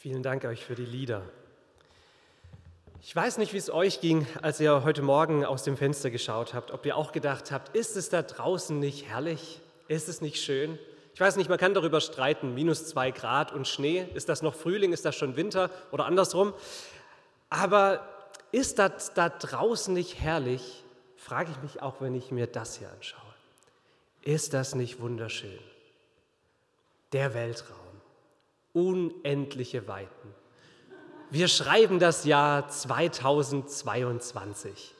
Vielen Dank euch für die Lieder. Ich weiß nicht, wie es euch ging, als ihr heute Morgen aus dem Fenster geschaut habt, ob ihr auch gedacht habt, ist es da draußen nicht herrlich? Ist es nicht schön? Ich weiß nicht, man kann darüber streiten, minus zwei Grad und Schnee, ist das noch Frühling, ist das schon Winter oder andersrum? Aber ist das da draußen nicht herrlich, frage ich mich auch, wenn ich mir das hier anschaue. Ist das nicht wunderschön? Der Weltraum, unendliche Weiten. Wir schreiben das Jahr 2022.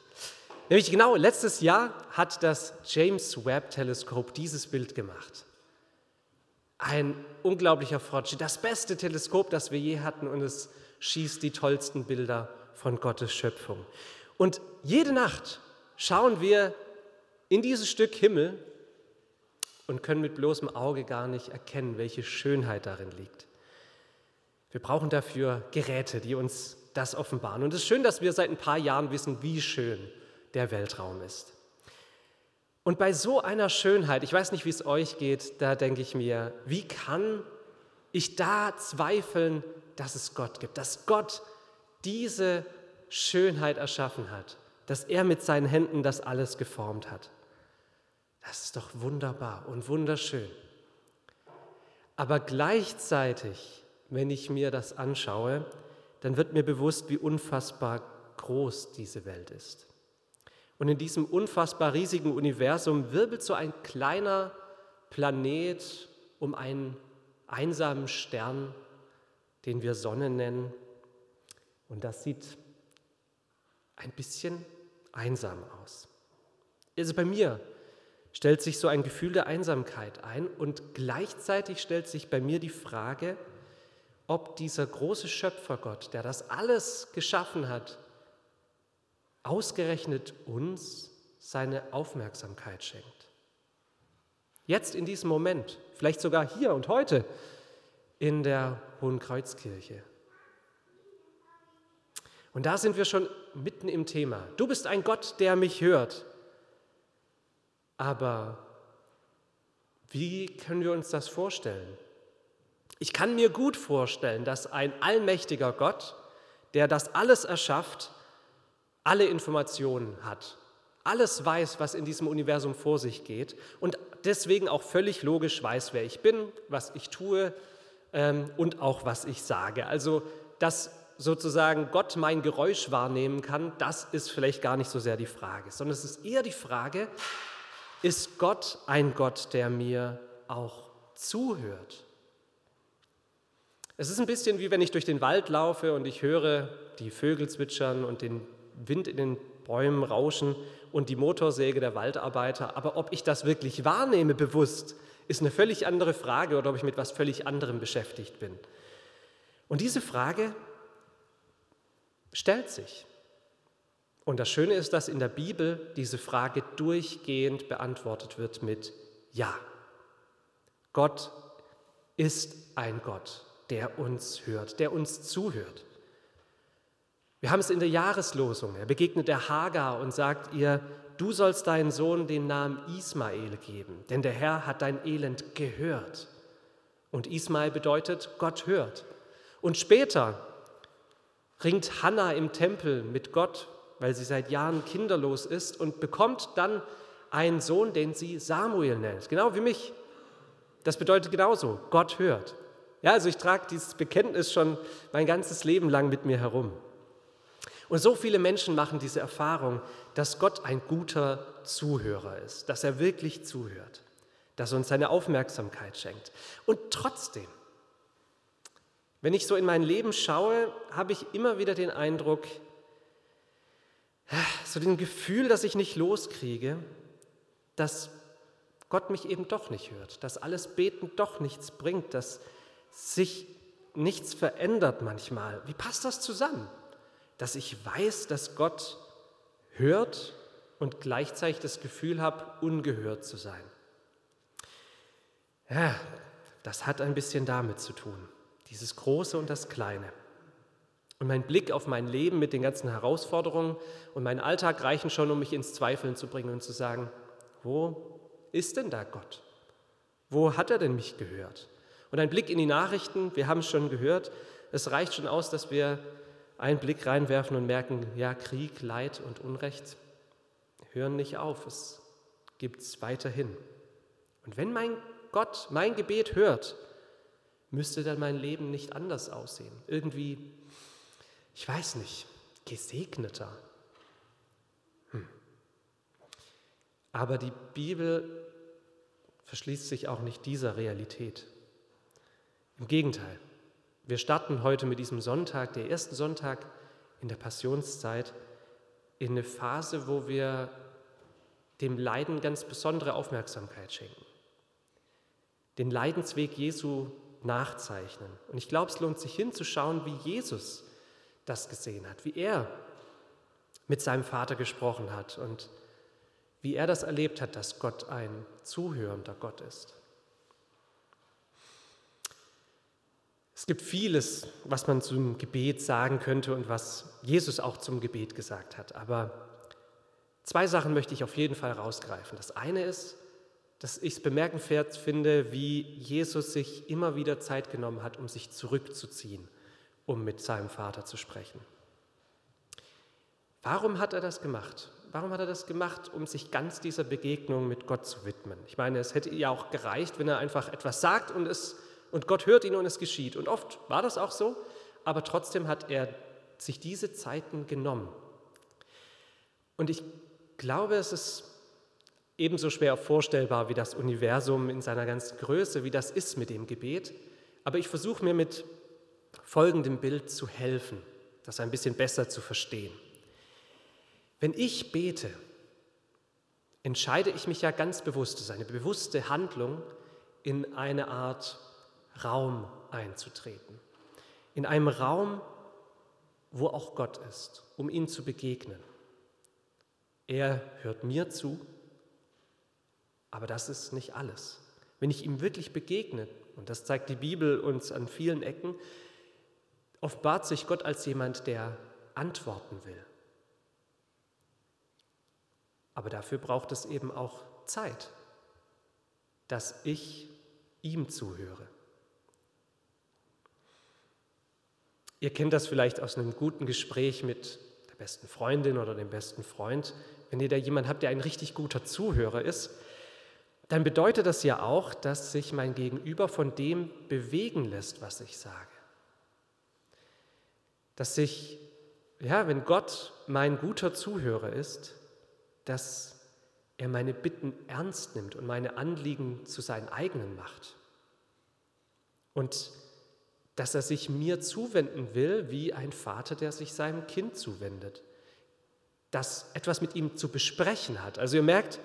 Nämlich genau letztes Jahr hat das James Webb Teleskop dieses Bild gemacht. Ein unglaublicher Fortschritt, das beste Teleskop, das wir je hatten und es schießt die tollsten Bilder von Gottes Schöpfung. Und jede Nacht schauen wir in dieses Stück Himmel und können mit bloßem Auge gar nicht erkennen, welche Schönheit darin liegt. Wir brauchen dafür Geräte, die uns das offenbaren. Und es ist schön, dass wir seit ein paar Jahren wissen, wie schön der Weltraum ist. Und bei so einer Schönheit, ich weiß nicht, wie es euch geht, da denke ich mir, wie kann ich da zweifeln, dass es Gott gibt, dass Gott diese Schönheit erschaffen hat, dass er mit seinen Händen das alles geformt hat. Das ist doch wunderbar und wunderschön. Aber gleichzeitig, wenn ich mir das anschaue, dann wird mir bewusst, wie unfassbar groß diese Welt ist. Und in diesem unfassbar riesigen Universum wirbelt so ein kleiner Planet um einen einsamen Stern, den wir Sonne nennen. Und das sieht ein bisschen einsam aus. Also bei mir stellt sich so ein Gefühl der Einsamkeit ein und gleichzeitig stellt sich bei mir die Frage, ob dieser große Schöpfergott, der das alles geschaffen hat, ausgerechnet uns seine Aufmerksamkeit schenkt. Jetzt in diesem Moment, vielleicht sogar hier und heute in der Hohen Kreuzkirche. Und da sind wir schon mitten im Thema. Du bist ein Gott, der mich hört. Aber wie können wir uns das vorstellen? Ich kann mir gut vorstellen, dass ein allmächtiger Gott, der das alles erschafft, alle Informationen hat, alles weiß, was in diesem Universum vor sich geht und deswegen auch völlig logisch weiß, wer ich bin, was ich tue ähm, und auch was ich sage. Also, dass sozusagen Gott mein Geräusch wahrnehmen kann, das ist vielleicht gar nicht so sehr die Frage, sondern es ist eher die Frage, ist Gott ein Gott, der mir auch zuhört? Es ist ein bisschen wie wenn ich durch den Wald laufe und ich höre die Vögel zwitschern und den Wind in den Bäumen rauschen und die Motorsäge der Waldarbeiter. Aber ob ich das wirklich wahrnehme bewusst, ist eine völlig andere Frage oder ob ich mit etwas völlig anderem beschäftigt bin. Und diese Frage stellt sich. Und das Schöne ist, dass in der Bibel diese Frage durchgehend beantwortet wird mit Ja. Gott ist ein Gott, der uns hört, der uns zuhört. Wir haben es in der Jahreslosung. Er begegnet der Hagar und sagt ihr, du sollst deinen Sohn den Namen Ismael geben, denn der Herr hat dein Elend gehört. Und Ismael bedeutet, Gott hört. Und später ringt Hannah im Tempel mit Gott, weil sie seit Jahren kinderlos ist und bekommt dann einen Sohn, den sie Samuel nennt, genau wie mich. Das bedeutet genauso, Gott hört. Ja, also ich trage dieses Bekenntnis schon mein ganzes Leben lang mit mir herum. Und so viele Menschen machen diese Erfahrung, dass Gott ein guter Zuhörer ist, dass er wirklich zuhört, dass er uns seine Aufmerksamkeit schenkt. Und trotzdem, wenn ich so in mein Leben schaue, habe ich immer wieder den Eindruck, so den Gefühl, dass ich nicht loskriege, dass Gott mich eben doch nicht hört, dass alles Beten doch nichts bringt, dass sich nichts verändert manchmal. Wie passt das zusammen? dass ich weiß, dass Gott hört und gleichzeitig das Gefühl habe, ungehört zu sein. Ja, das hat ein bisschen damit zu tun, dieses Große und das Kleine. Und mein Blick auf mein Leben mit den ganzen Herausforderungen und mein Alltag reichen schon, um mich ins Zweifeln zu bringen und zu sagen, wo ist denn da Gott? Wo hat er denn mich gehört? Und ein Blick in die Nachrichten, wir haben es schon gehört, Es reicht schon aus, dass wir einen Blick reinwerfen und merken, ja, Krieg, Leid und Unrecht hören nicht auf. Es gibt es weiterhin. Und wenn mein Gott mein Gebet hört, müsste dann mein Leben nicht anders aussehen. Irgendwie, ich weiß nicht, gesegneter. Hm. Aber die Bibel verschließt sich auch nicht dieser Realität. Im Gegenteil, wir starten heute mit diesem Sonntag, der ersten Sonntag in der Passionszeit, in eine Phase, wo wir dem Leiden ganz besondere Aufmerksamkeit schenken. Den Leidensweg Jesu nachzeichnen. Und ich glaube, es lohnt sich hinzuschauen, wie Jesus das gesehen hat, wie er mit seinem Vater gesprochen hat und wie er das erlebt hat, dass Gott ein zuhörender Gott ist. Es gibt vieles, was man zum Gebet sagen könnte und was Jesus auch zum Gebet gesagt hat. Aber zwei Sachen möchte ich auf jeden Fall rausgreifen. Das eine ist, dass ich es bemerkenswert finde, wie Jesus sich immer wieder Zeit genommen hat, um sich zurückzuziehen, um mit seinem Vater zu sprechen. Warum hat er das gemacht? Warum hat er das gemacht, um sich ganz dieser Begegnung mit Gott zu widmen? Ich meine, es hätte ja auch gereicht, wenn er einfach etwas sagt und, es, und Gott hört ihn und es geschieht. Und oft war das auch so, aber trotzdem hat er sich diese Zeiten genommen. Und ich glaube, es ist ebenso schwer vorstellbar wie das Universum in seiner ganzen Größe, wie das ist mit dem Gebet. Aber ich versuche mir mit folgendem Bild zu helfen, das ein bisschen besser zu verstehen. Wenn ich bete, entscheide ich mich ja ganz bewusst, es ist eine bewusste Handlung, in eine Art Raum einzutreten. In einem Raum, wo auch Gott ist, um ihm zu begegnen. Er hört mir zu, aber das ist nicht alles. Wenn ich ihm wirklich begegne, und das zeigt die Bibel uns an vielen Ecken, offenbart sich Gott als jemand, der antworten will. Aber dafür braucht es eben auch Zeit, dass ich ihm zuhöre. Ihr kennt das vielleicht aus einem guten Gespräch mit der besten Freundin oder dem besten Freund. Wenn ihr da jemanden habt, der ein richtig guter Zuhörer ist, dann bedeutet das ja auch, dass sich mein Gegenüber von dem bewegen lässt, was ich sage. Dass sich, ja, wenn Gott mein guter Zuhörer ist, dass er meine Bitten ernst nimmt und meine Anliegen zu seinen eigenen macht. Und dass er sich mir zuwenden will, wie ein Vater, der sich seinem Kind zuwendet. Das etwas mit ihm zu besprechen hat. Also ihr merkt,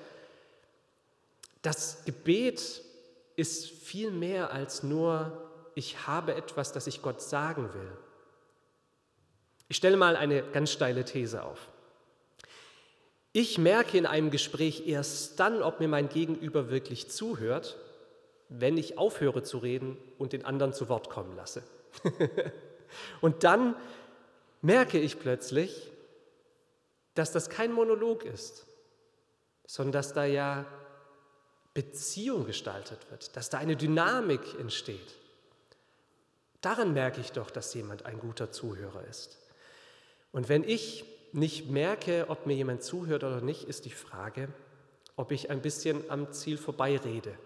das Gebet ist viel mehr als nur, ich habe etwas, das ich Gott sagen will. Ich stelle mal eine ganz steile These auf. Ich merke in einem Gespräch erst dann, ob mir mein Gegenüber wirklich zuhört, wenn ich aufhöre zu reden und den anderen zu Wort kommen lasse. und dann merke ich plötzlich, dass das kein Monolog ist, sondern dass da ja Beziehung gestaltet wird, dass da eine Dynamik entsteht. Daran merke ich doch, dass jemand ein guter Zuhörer ist. Und wenn ich nicht merke, ob mir jemand zuhört oder nicht, ist die Frage, ob ich ein bisschen am Ziel vorbeirede.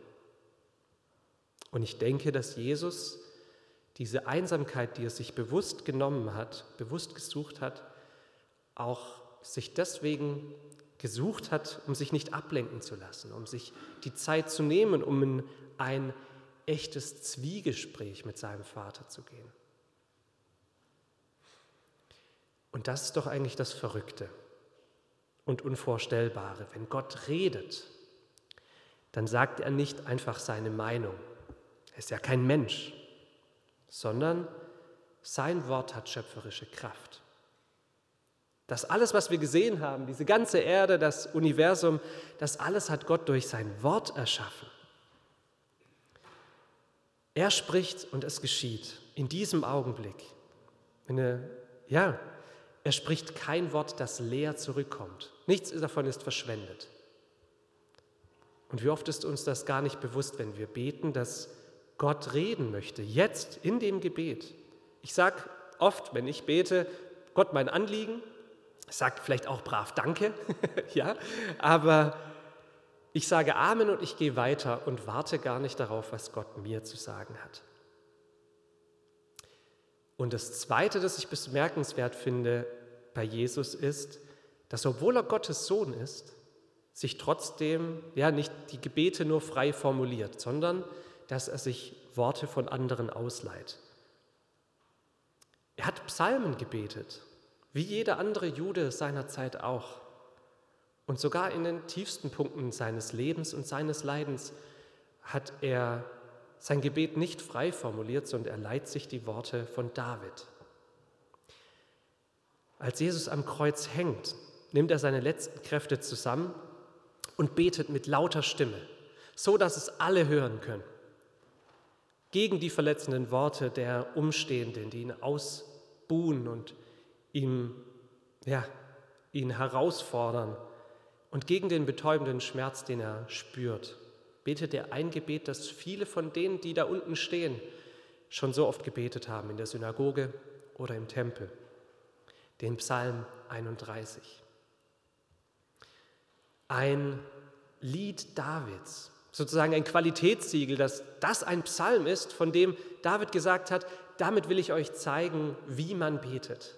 Und ich denke, dass Jesus diese Einsamkeit, die er sich bewusst genommen hat, bewusst gesucht hat, auch sich deswegen gesucht hat, um sich nicht ablenken zu lassen, um sich die Zeit zu nehmen, um in ein echtes Zwiegespräch mit seinem Vater zu gehen. Und das ist doch eigentlich das Verrückte und Unvorstellbare. Wenn Gott redet, dann sagt er nicht einfach seine Meinung. Er ist ja kein Mensch, sondern sein Wort hat schöpferische Kraft. Das alles, was wir gesehen haben, diese ganze Erde, das Universum, das alles hat Gott durch sein Wort erschaffen. Er spricht und es geschieht in diesem Augenblick. Eine, ja, er spricht kein Wort, das leer zurückkommt. Nichts davon ist verschwendet. Und wie oft ist uns das gar nicht bewusst, wenn wir beten, dass Gott reden möchte, jetzt in dem Gebet. Ich sage oft, wenn ich bete, Gott mein Anliegen, sage vielleicht auch brav Danke, ja, aber ich sage Amen und ich gehe weiter und warte gar nicht darauf, was Gott mir zu sagen hat. Und das Zweite, das ich bemerkenswert finde bei Jesus, ist, dass obwohl er Gottes Sohn ist, sich trotzdem ja nicht die Gebete nur frei formuliert, sondern dass er sich Worte von anderen ausleiht. Er hat Psalmen gebetet, wie jeder andere Jude seiner Zeit auch. Und sogar in den tiefsten Punkten seines Lebens und seines Leidens hat er sein Gebet nicht frei formuliert, sondern er leiht sich die Worte von David. Als Jesus am Kreuz hängt, nimmt er seine letzten Kräfte zusammen und betet mit lauter Stimme, so dass es alle hören können, gegen die verletzenden Worte der Umstehenden, die ihn ausbuhen und ihm, ja, ihn herausfordern und gegen den betäubenden Schmerz, den er spürt. Betet er ein Gebet, das viele von denen, die da unten stehen, schon so oft gebetet haben, in der Synagoge oder im Tempel, den Psalm 31. Ein Lied Davids, sozusagen ein Qualitätssiegel, dass das ein Psalm ist, von dem David gesagt hat, damit will ich euch zeigen, wie man betet.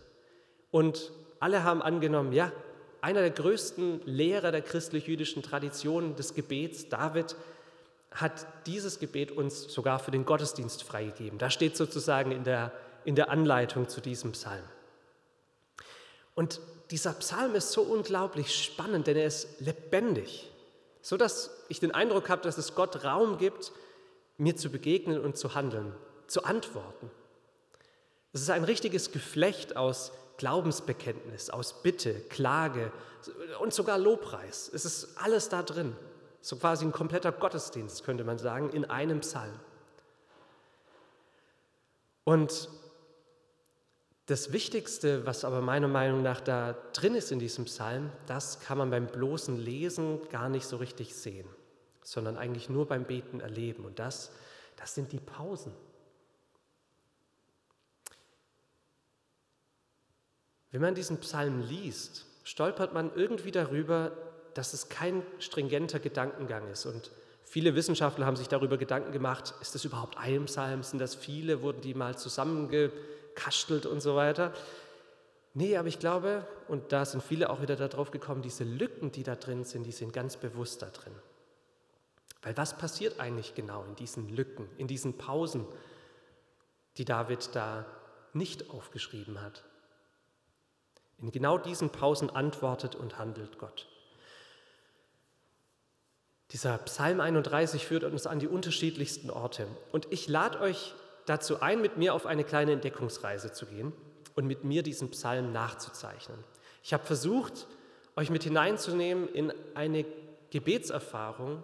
Und alle haben angenommen, ja, einer der größten Lehrer der christlich-jüdischen Tradition des Gebets, David, hat dieses Gebet uns sogar für den Gottesdienst freigegeben. Da steht sozusagen in der, in der Anleitung zu diesem Psalm. Und dieser Psalm ist so unglaublich spannend, denn er ist lebendig, so dass ich den Eindruck habe, dass es Gott Raum gibt, mir zu begegnen und zu handeln, zu antworten. Es ist ein richtiges Geflecht aus Glaubensbekenntnis, aus Bitte, Klage und sogar Lobpreis. Es ist alles da drin. So quasi ein kompletter Gottesdienst, könnte man sagen, in einem Psalm. Und das Wichtigste, was aber meiner Meinung nach da drin ist in diesem Psalm, das kann man beim bloßen Lesen gar nicht so richtig sehen, sondern eigentlich nur beim Beten erleben. Und das, das sind die Pausen. Wenn man diesen Psalm liest, stolpert man irgendwie darüber, dass es kein stringenter Gedankengang ist. Und viele Wissenschaftler haben sich darüber Gedanken gemacht, ist das überhaupt ein Psalm, sind das viele, wurden die mal zusammengekastelt und so weiter. Nee, aber ich glaube, und da sind viele auch wieder darauf gekommen, diese Lücken, die da drin sind, die sind ganz bewusst da drin. Weil was passiert eigentlich genau in diesen Lücken, in diesen Pausen, die David da nicht aufgeschrieben hat? In genau diesen Pausen antwortet und handelt Gott. Dieser Psalm 31 führt uns an die unterschiedlichsten Orte. Und ich lade euch dazu ein, mit mir auf eine kleine Entdeckungsreise zu gehen und mit mir diesen Psalm nachzuzeichnen. Ich habe versucht, euch mit hineinzunehmen in eine Gebetserfahrung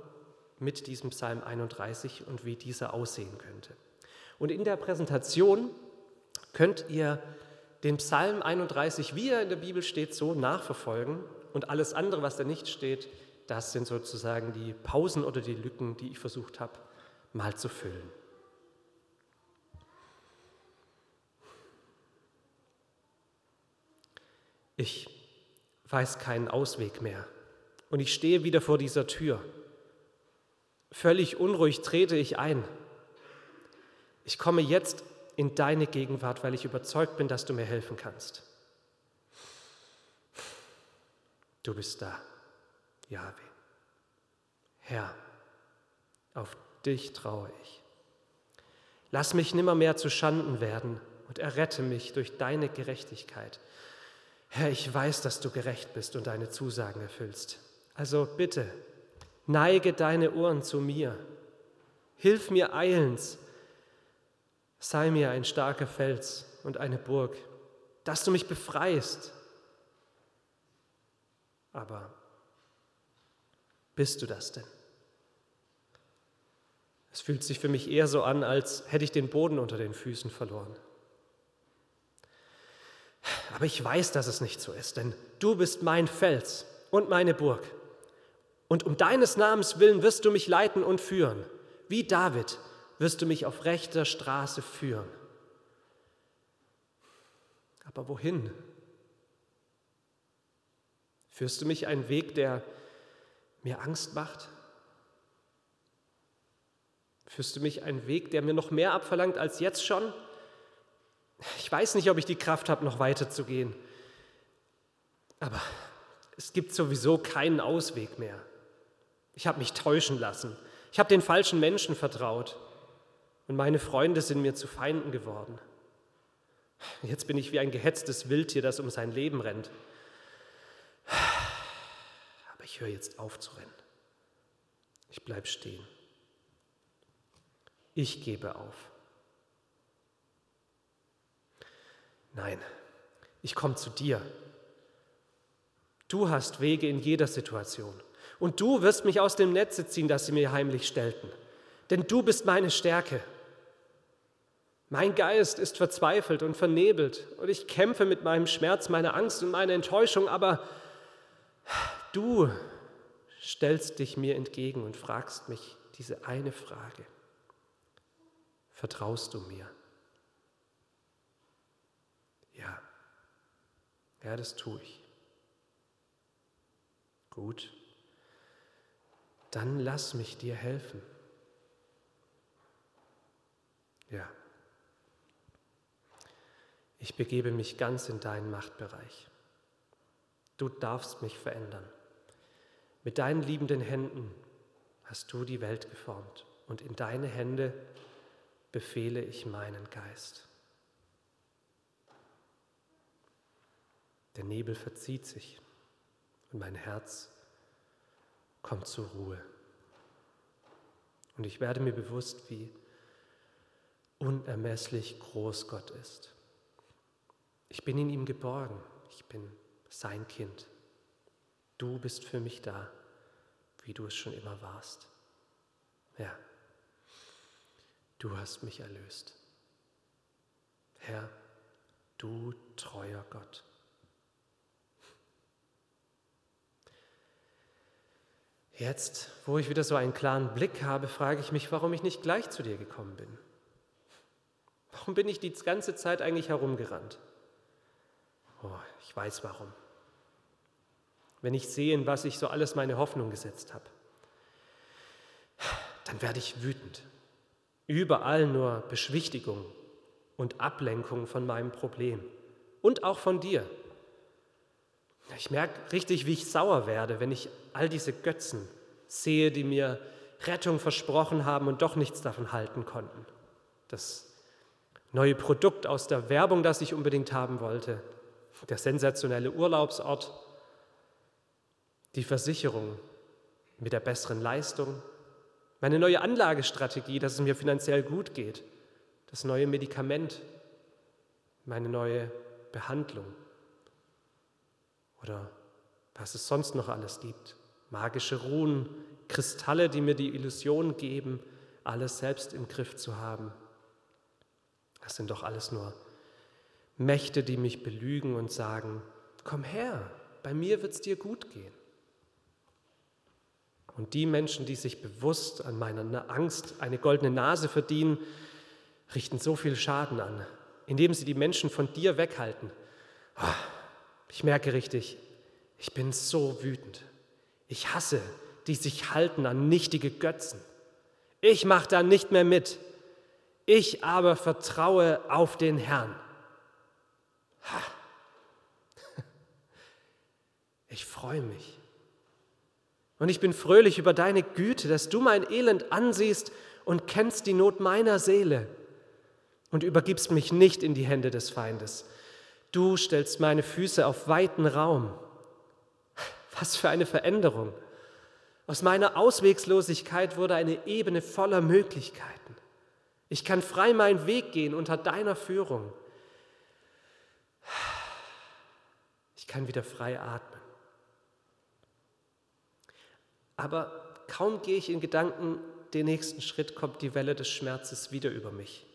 mit diesem Psalm 31 und wie dieser aussehen könnte. Und in der Präsentation könnt ihr den Psalm 31, wie er in der Bibel steht, so nachverfolgen und alles andere, was da nicht steht, das sind sozusagen die Pausen oder die Lücken, die ich versucht habe, mal zu füllen. Ich weiß keinen Ausweg mehr und ich stehe wieder vor dieser Tür. Völlig unruhig trete ich ein. Ich komme jetzt in deine Gegenwart, weil ich überzeugt bin, dass du mir helfen kannst. Du bist da. Jahwe. Herr, auf dich traue ich. Lass mich nimmermehr zu Schanden werden und errette mich durch deine Gerechtigkeit. Herr, ich weiß, dass du gerecht bist und deine Zusagen erfüllst. Also bitte, neige deine Ohren zu mir. Hilf mir eilends. Sei mir ein starker Fels und eine Burg, dass du mich befreist. Aber bist du das denn? Es fühlt sich für mich eher so an, als hätte ich den Boden unter den Füßen verloren. Aber ich weiß, dass es nicht so ist, denn du bist mein Fels und meine Burg. Und um deines Namens willen wirst du mich leiten und führen. Wie David wirst du mich auf rechter Straße führen. Aber wohin? Führst du mich einen Weg, der mir Angst macht? Führst du mich einen Weg, der mir noch mehr abverlangt als jetzt schon? Ich weiß nicht, ob ich die Kraft habe, noch weiter zu gehen. Aber es gibt sowieso keinen Ausweg mehr. Ich habe mich täuschen lassen. Ich habe den falschen Menschen vertraut. Und meine Freunde sind mir zu Feinden geworden. Jetzt bin ich wie ein gehetztes Wildtier, das um sein Leben rennt. Aber ich höre jetzt auf zu rennen. Ich bleibe stehen. Ich gebe auf. Nein, ich komme zu dir. Du hast Wege in jeder Situation. Und du wirst mich aus dem Netze ziehen, das sie mir heimlich stellten. Denn du bist meine Stärke. Mein Geist ist verzweifelt und vernebelt und ich kämpfe mit meinem Schmerz, meiner Angst und meiner Enttäuschung, aber du stellst dich mir entgegen und fragst mich diese eine Frage. Vertraust du mir? Ja, ja, das tue ich. Gut, dann lass mich dir helfen. Ja. Ich begebe mich ganz in deinen Machtbereich. Du darfst mich verändern. Mit deinen liebenden Händen hast du die Welt geformt und in deine Hände befehle ich meinen Geist. Der Nebel verzieht sich und mein Herz kommt zur Ruhe. Und ich werde mir bewusst, wie unermesslich groß Gott ist. Ich bin in ihm geborgen. Ich bin sein Kind. Du bist für mich da, wie du es schon immer warst. Ja, du hast mich erlöst. Herr, du treuer Gott. Jetzt, wo ich wieder so einen klaren Blick habe, frage ich mich, warum ich nicht gleich zu dir gekommen bin. Warum bin ich die ganze Zeit eigentlich herumgerannt? Oh, ich weiß warum. Wenn ich sehe, in was ich so alles meine Hoffnung gesetzt habe, dann werde ich wütend. Überall nur Beschwichtigung und Ablenkung von meinem Problem und auch von dir. Ich merke richtig, wie ich sauer werde, wenn ich all diese Götzen sehe, die mir Rettung versprochen haben und doch nichts davon halten konnten. Das neue Produkt aus der Werbung, das ich unbedingt haben wollte, der sensationelle Urlaubsort, die Versicherung mit der besseren Leistung, meine neue Anlagestrategie, dass es mir finanziell gut geht, das neue Medikament, meine neue Behandlung oder was es sonst noch alles gibt. Magische Ruhen, Kristalle, die mir die Illusion geben, alles selbst im Griff zu haben. Das sind doch alles nur Mächte, die mich belügen und sagen, komm her, bei mir wird es dir gut gehen. Und die Menschen, die sich bewusst an meiner Angst eine goldene Nase verdienen, richten so viel Schaden an, indem sie die Menschen von dir weghalten. Ich merke richtig, ich bin so wütend. Ich hasse, die sich halten an nichtige Götzen. Ich mache da nicht mehr mit. Ich aber vertraue auf den Herrn. Ich freue mich. Und ich bin fröhlich über deine Güte, dass du mein Elend ansiehst und kennst die Not meiner Seele und übergibst mich nicht in die Hände des Feindes. Du stellst meine Füße auf weiten Raum. Was für eine Veränderung. Aus meiner Auswegslosigkeit wurde eine Ebene voller Möglichkeiten. Ich kann frei meinen Weg gehen unter deiner Führung. Ich kann wieder frei atmen. Aber kaum gehe ich in Gedanken den nächsten Schritt, kommt die Welle des Schmerzes wieder über mich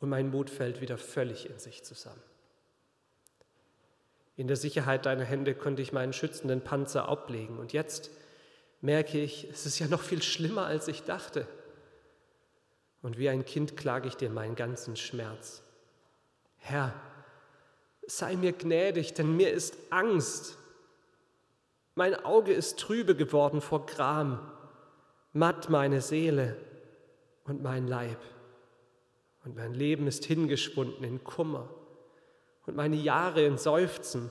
und mein Mut fällt wieder völlig in sich zusammen. In der Sicherheit deiner Hände konnte ich meinen schützenden Panzer ablegen und jetzt merke ich, es ist ja noch viel schlimmer, als ich dachte. Und wie ein Kind klage ich dir meinen ganzen Schmerz. Herr, Sei mir gnädig, denn mir ist Angst. Mein Auge ist trübe geworden vor Gram, matt meine Seele und mein Leib. Und mein Leben ist hingeschwunden in Kummer und meine Jahre in Seufzen.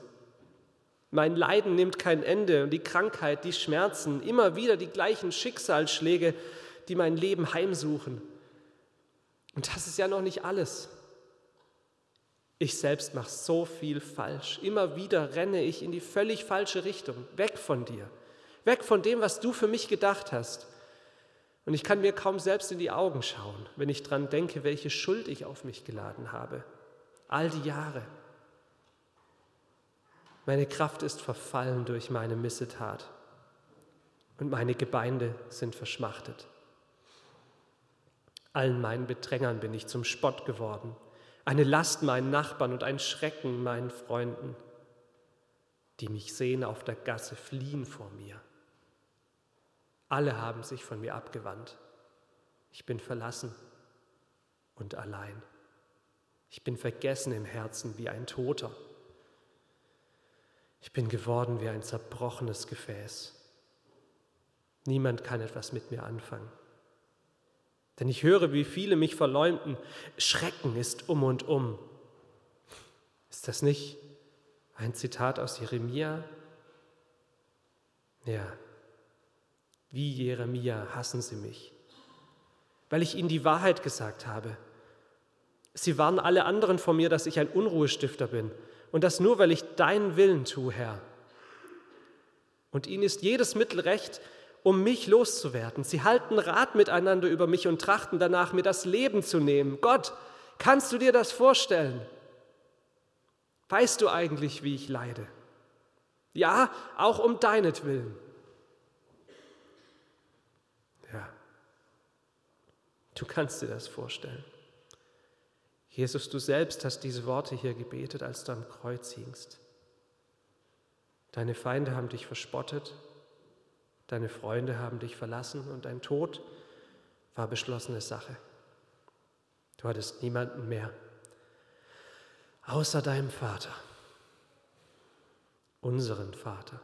Mein Leiden nimmt kein Ende und die Krankheit, die Schmerzen, immer wieder die gleichen Schicksalsschläge, die mein Leben heimsuchen. Und das ist ja noch nicht alles. Ich selbst mache so viel falsch. Immer wieder renne ich in die völlig falsche Richtung, weg von dir, weg von dem, was du für mich gedacht hast. Und ich kann mir kaum selbst in die Augen schauen, wenn ich daran denke, welche Schuld ich auf mich geladen habe. All die Jahre. Meine Kraft ist verfallen durch meine Missetat und meine Gebeine sind verschmachtet. Allen meinen Bedrängern bin ich zum Spott geworden eine Last meinen Nachbarn und ein Schrecken meinen Freunden, die mich sehen auf der Gasse, fliehen vor mir. Alle haben sich von mir abgewandt. Ich bin verlassen und allein. Ich bin vergessen im Herzen wie ein Toter. Ich bin geworden wie ein zerbrochenes Gefäß. Niemand kann etwas mit mir anfangen. Denn ich höre, wie viele mich verleumden. Schrecken ist um und um. Ist das nicht ein Zitat aus Jeremia? Ja, wie Jeremia hassen sie mich, weil ich ihnen die Wahrheit gesagt habe. Sie warnen alle anderen vor mir, dass ich ein Unruhestifter bin und das nur, weil ich deinen Willen tue, Herr. Und ihnen ist jedes Mittel recht, um mich loszuwerden. Sie halten Rat miteinander über mich und trachten danach, mir das Leben zu nehmen. Gott, kannst du dir das vorstellen? Weißt du eigentlich, wie ich leide? Ja, auch um deinetwillen. Ja, du kannst dir das vorstellen. Jesus, du selbst hast diese Worte hier gebetet, als du am Kreuz hingst. Deine Feinde haben dich verspottet, Deine Freunde haben dich verlassen und dein Tod war beschlossene Sache. Du hattest niemanden mehr, außer deinem Vater, unseren Vater,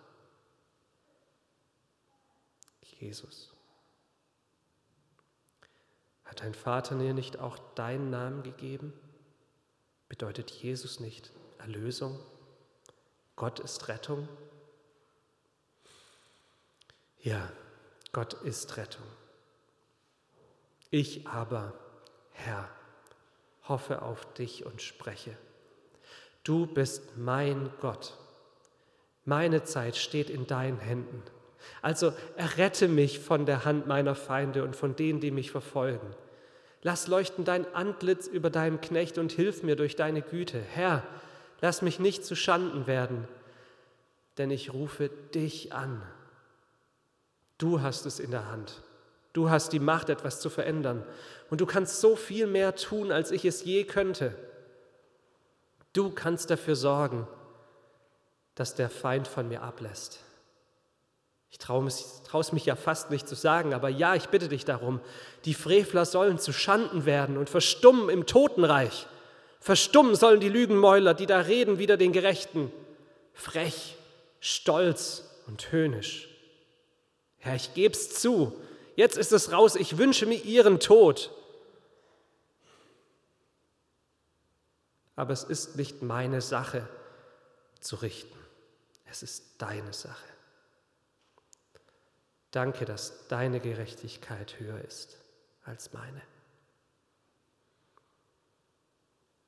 Jesus. Hat dein Vater dir nicht auch deinen Namen gegeben? Bedeutet Jesus nicht Erlösung? Gott ist Rettung? Ja, Gott ist Rettung. Ich aber, Herr, hoffe auf dich und spreche. Du bist mein Gott. Meine Zeit steht in deinen Händen. Also errette mich von der Hand meiner Feinde und von denen, die mich verfolgen. Lass leuchten dein Antlitz über deinem Knecht und hilf mir durch deine Güte. Herr, lass mich nicht zu Schanden werden, denn ich rufe dich an. Du hast es in der Hand. Du hast die Macht, etwas zu verändern. Und du kannst so viel mehr tun, als ich es je könnte. Du kannst dafür sorgen, dass der Feind von mir ablässt. Ich traue es mich ja fast nicht zu sagen, aber ja, ich bitte dich darum. Die Frevler sollen zu Schanden werden und verstummen im Totenreich. Verstummen sollen die Lügenmäuler, die da reden wider den Gerechten. Frech, stolz und höhnisch. Herr, ich gebe es zu. Jetzt ist es raus. Ich wünsche mir ihren Tod. Aber es ist nicht meine Sache zu richten. Es ist deine Sache. Danke, dass deine Gerechtigkeit höher ist als meine.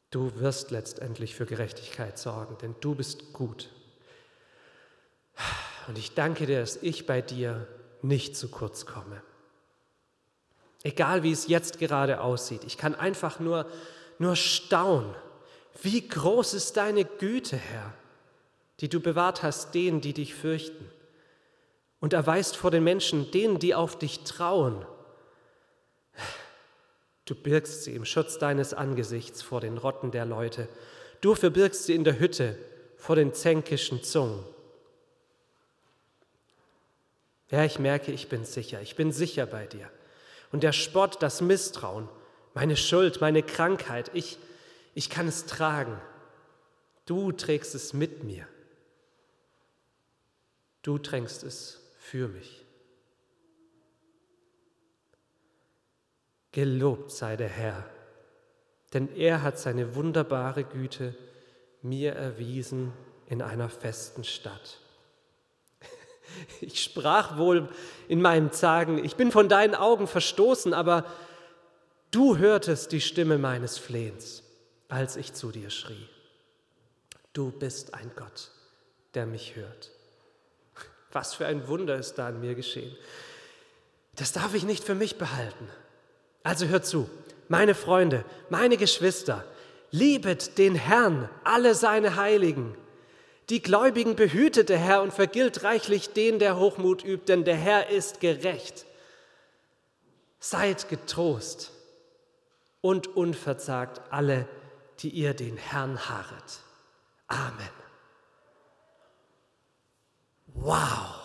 Du wirst letztendlich für Gerechtigkeit sorgen, denn du bist gut. Und ich danke dir, dass ich bei dir nicht zu kurz komme. Egal wie es jetzt gerade aussieht, ich kann einfach nur, nur staunen. Wie groß ist deine Güte, Herr, die du bewahrt hast denen, die dich fürchten und erweist vor den Menschen denen, die auf dich trauen. Du birgst sie im Schutz deines Angesichts vor den Rotten der Leute. Du verbirgst sie in der Hütte vor den zänkischen Zungen. Ja, ich merke, ich bin sicher, ich bin sicher bei dir. Und der Spott, das Misstrauen, meine Schuld, meine Krankheit, ich, ich kann es tragen, Du trägst es mit mir. Du trägst es für mich. Gelobt sei der Herr, denn er hat seine wunderbare Güte mir erwiesen in einer festen Stadt. Ich sprach wohl in meinem Zagen, ich bin von deinen Augen verstoßen, aber du hörtest die Stimme meines Flehens, als ich zu dir schrie. Du bist ein Gott, der mich hört. Was für ein Wunder ist da an mir geschehen. Das darf ich nicht für mich behalten. Also hört zu, meine Freunde, meine Geschwister, liebet den Herrn, alle seine Heiligen. Die Gläubigen behütet der Herr und vergilt reichlich den, der Hochmut übt, denn der Herr ist gerecht. Seid getrost und unverzagt alle, die ihr den Herrn harret. Amen. Wow.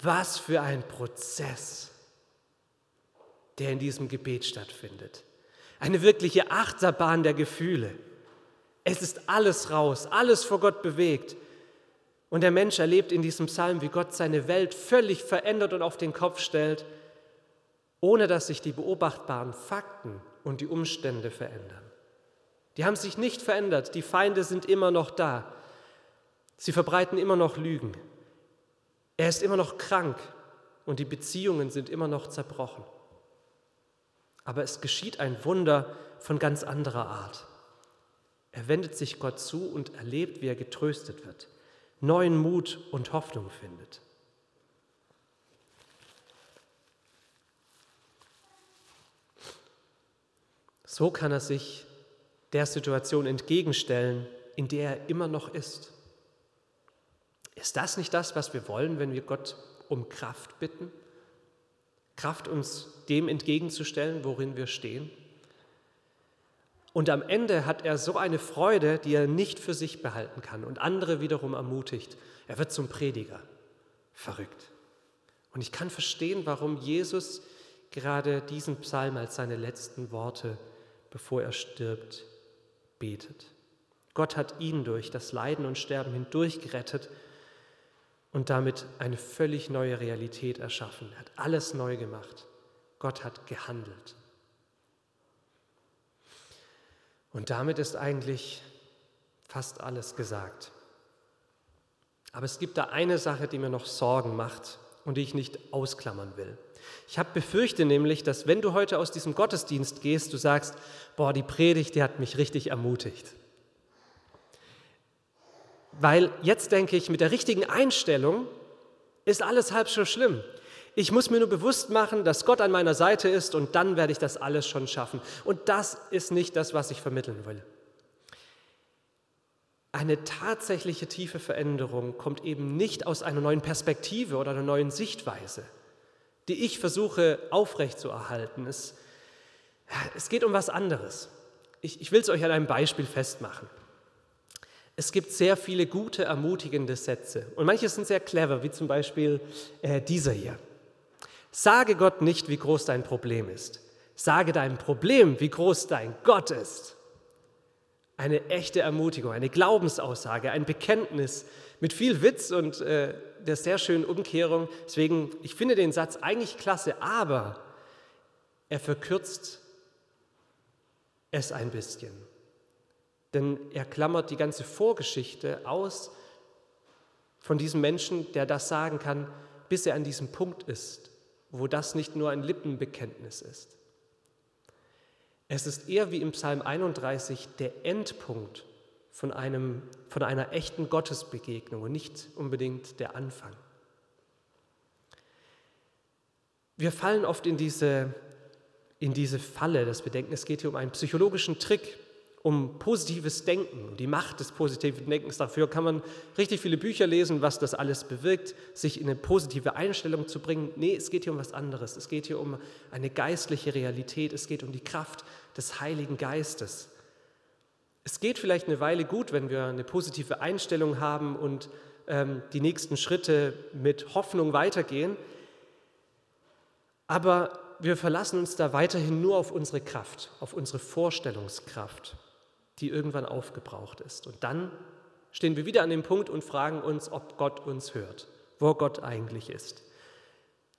Was für ein Prozess, der in diesem Gebet stattfindet. Eine wirkliche Achterbahn der Gefühle. Es ist alles raus, alles vor Gott bewegt. Und der Mensch erlebt in diesem Psalm, wie Gott seine Welt völlig verändert und auf den Kopf stellt, ohne dass sich die beobachtbaren Fakten und die Umstände verändern. Die haben sich nicht verändert, die Feinde sind immer noch da. Sie verbreiten immer noch Lügen. Er ist immer noch krank und die Beziehungen sind immer noch zerbrochen. Aber es geschieht ein Wunder von ganz anderer Art. Er wendet sich Gott zu und erlebt, wie er getröstet wird, neuen Mut und Hoffnung findet. So kann er sich der Situation entgegenstellen, in der er immer noch ist. Ist das nicht das, was wir wollen, wenn wir Gott um Kraft bitten? Kraft, uns dem entgegenzustellen, worin wir stehen? Und am Ende hat er so eine Freude, die er nicht für sich behalten kann und andere wiederum ermutigt. Er wird zum Prediger. Verrückt. Und ich kann verstehen, warum Jesus gerade diesen Psalm als seine letzten Worte, bevor er stirbt, betet. Gott hat ihn durch das Leiden und Sterben hindurch gerettet und damit eine völlig neue Realität erschaffen. Er hat alles neu gemacht. Gott hat gehandelt. Und damit ist eigentlich fast alles gesagt. Aber es gibt da eine Sache, die mir noch Sorgen macht und die ich nicht ausklammern will. Ich habe befürchte nämlich, dass wenn du heute aus diesem Gottesdienst gehst, du sagst, boah, die Predigt, die hat mich richtig ermutigt. Weil jetzt denke ich, mit der richtigen Einstellung ist alles halb so schlimm. Ich muss mir nur bewusst machen, dass Gott an meiner Seite ist und dann werde ich das alles schon schaffen. Und das ist nicht das, was ich vermitteln will. Eine tatsächliche tiefe Veränderung kommt eben nicht aus einer neuen Perspektive oder einer neuen Sichtweise, die ich versuche aufrechtzuerhalten. Es, es geht um was anderes. Ich, ich will es euch an einem Beispiel festmachen. Es gibt sehr viele gute, ermutigende Sätze und manche sind sehr clever, wie zum Beispiel äh, dieser hier. Sage Gott nicht, wie groß dein Problem ist. Sage deinem Problem, wie groß dein Gott ist. Eine echte Ermutigung, eine Glaubensaussage, ein Bekenntnis mit viel Witz und äh, der sehr schönen Umkehrung. Deswegen, ich finde den Satz eigentlich klasse, aber er verkürzt es ein bisschen. Denn er klammert die ganze Vorgeschichte aus von diesem Menschen, der das sagen kann, bis er an diesem Punkt ist, wo das nicht nur ein Lippenbekenntnis ist. Es ist eher wie im Psalm 31 der Endpunkt von, einem, von einer echten Gottesbegegnung und nicht unbedingt der Anfang. Wir fallen oft in diese, in diese Falle, dass wir denken, es geht hier um einen psychologischen Trick, um positives Denken, um die Macht des positiven Denkens. Dafür kann man richtig viele Bücher lesen, was das alles bewirkt, sich in eine positive Einstellung zu bringen. Nee, es geht hier um was anderes. Es geht hier um eine geistliche Realität. Es geht um die Kraft des Heiligen Geistes. Es geht vielleicht eine Weile gut, wenn wir eine positive Einstellung haben und ähm, die nächsten Schritte mit Hoffnung weitergehen. Aber wir verlassen uns da weiterhin nur auf unsere Kraft, auf unsere Vorstellungskraft. Die irgendwann aufgebraucht ist. Und dann stehen wir wieder an dem Punkt und fragen uns, ob Gott uns hört, wo Gott eigentlich ist.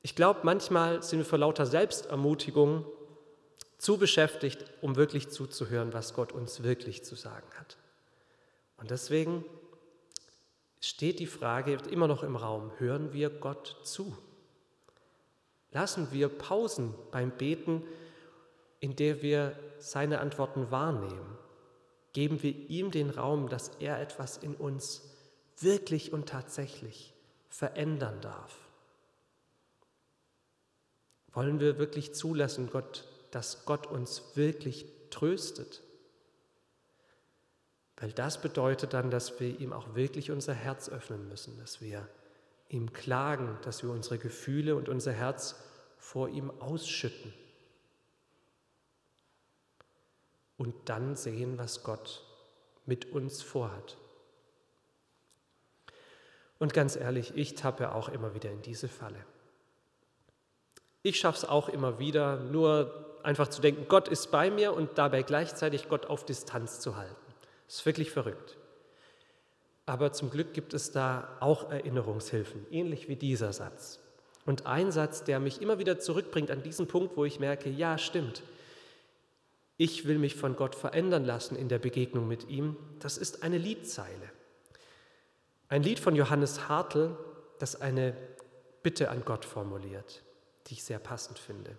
Ich glaube, manchmal sind wir vor lauter Selbstermutigung zu beschäftigt, um wirklich zuzuhören, was Gott uns wirklich zu sagen hat. Und deswegen steht die Frage immer noch im Raum, hören wir Gott zu? Lassen wir Pausen beim Beten, in der wir seine Antworten wahrnehmen? Geben wir ihm den Raum, dass er etwas in uns wirklich und tatsächlich verändern darf? Wollen wir wirklich zulassen, Gott, dass Gott uns wirklich tröstet? Weil das bedeutet dann, dass wir ihm auch wirklich unser Herz öffnen müssen, dass wir ihm klagen, dass wir unsere Gefühle und unser Herz vor ihm ausschütten. Und dann sehen, was Gott mit uns vorhat. Und ganz ehrlich, ich tappe auch immer wieder in diese Falle. Ich schaffe es auch immer wieder, nur einfach zu denken, Gott ist bei mir und dabei gleichzeitig Gott auf Distanz zu halten. Das ist wirklich verrückt. Aber zum Glück gibt es da auch Erinnerungshilfen, ähnlich wie dieser Satz. Und ein Satz, der mich immer wieder zurückbringt an diesen Punkt, wo ich merke, ja, stimmt, ich will mich von Gott verändern lassen in der Begegnung mit ihm, das ist eine Liedzeile. Ein Lied von Johannes Hartl, das eine Bitte an Gott formuliert die ich sehr passend finde.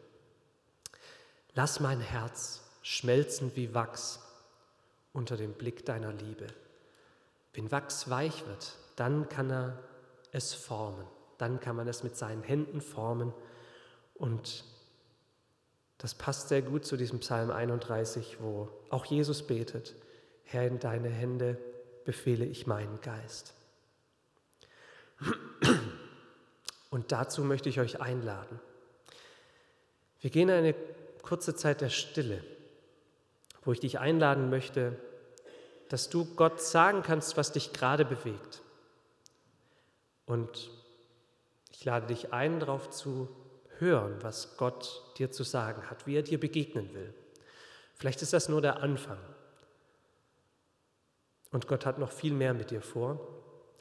Lass mein Herz schmelzen wie Wachs unter dem Blick deiner Liebe. Wenn Wachs weich wird, dann kann er es formen, dann kann man es mit seinen Händen formen und das passt sehr gut zu diesem Psalm 31, wo auch Jesus betet, Herr, in deine Hände befehle ich meinen Geist. Und dazu möchte ich euch einladen. Wir gehen in eine kurze Zeit der Stille, wo ich dich einladen möchte, dass du Gott sagen kannst, was dich gerade bewegt. Und ich lade dich ein, darauf zu hören, was Gott dir zu sagen hat, wie er dir begegnen will. Vielleicht ist das nur der Anfang. Und Gott hat noch viel mehr mit dir vor,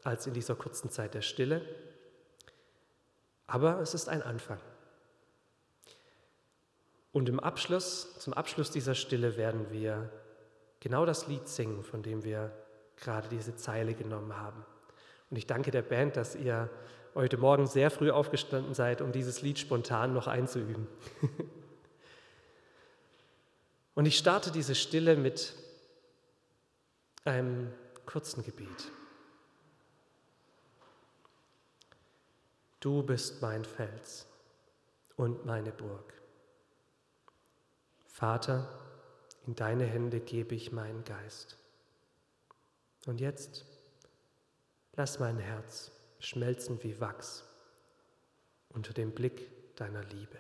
als in dieser kurzen Zeit der Stille. Aber es ist ein Anfang. Und im Abschluss, zum Abschluss dieser Stille werden wir genau das Lied singen, von dem wir gerade diese Zeile genommen haben. Und ich danke der Band, dass ihr heute Morgen sehr früh aufgestanden seid, um dieses Lied spontan noch einzuüben. Und ich starte diese Stille mit einem kurzen Gebet. Du bist mein Fels und meine Burg. Vater, in deine Hände gebe ich meinen Geist. Und jetzt lass mein Herz schmelzen wie Wachs unter dem Blick deiner Liebe.